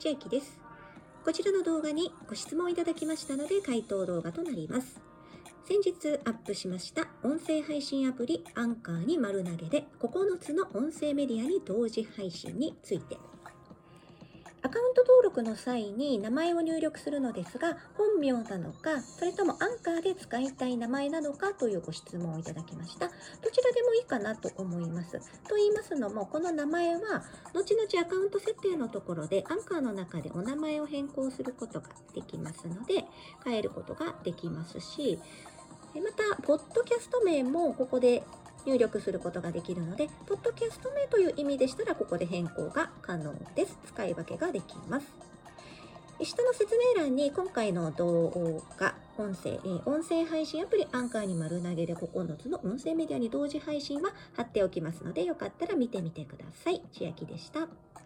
千秋です。こちらの動画にご質問いただきましたので回答動画となります。先日アップしました音声配信アプリアンカーに丸投げで9つの音声メディアに同時配信についてアカウント登録の際に名前を入力するのですが本名なのかそれともアンカーで使いたい名前なのかというご質問をいただきましたどちらでもかなと思いますと言いますのもこの名前は後々アカウント設定のところでアンカーの中でお名前を変更することができますので変えることができますしまたポッドキャスト名もここで入力することができるので、ポッドキャスト名という意味でしたら、ここで変更が可能です。使い分けができます。下の説明欄に今回の動画、音声え、音声配信アプリアンカーに丸投げで9つの音声メディアに同時配信は貼っておきますので、よかったら見てみてください。千秋でした。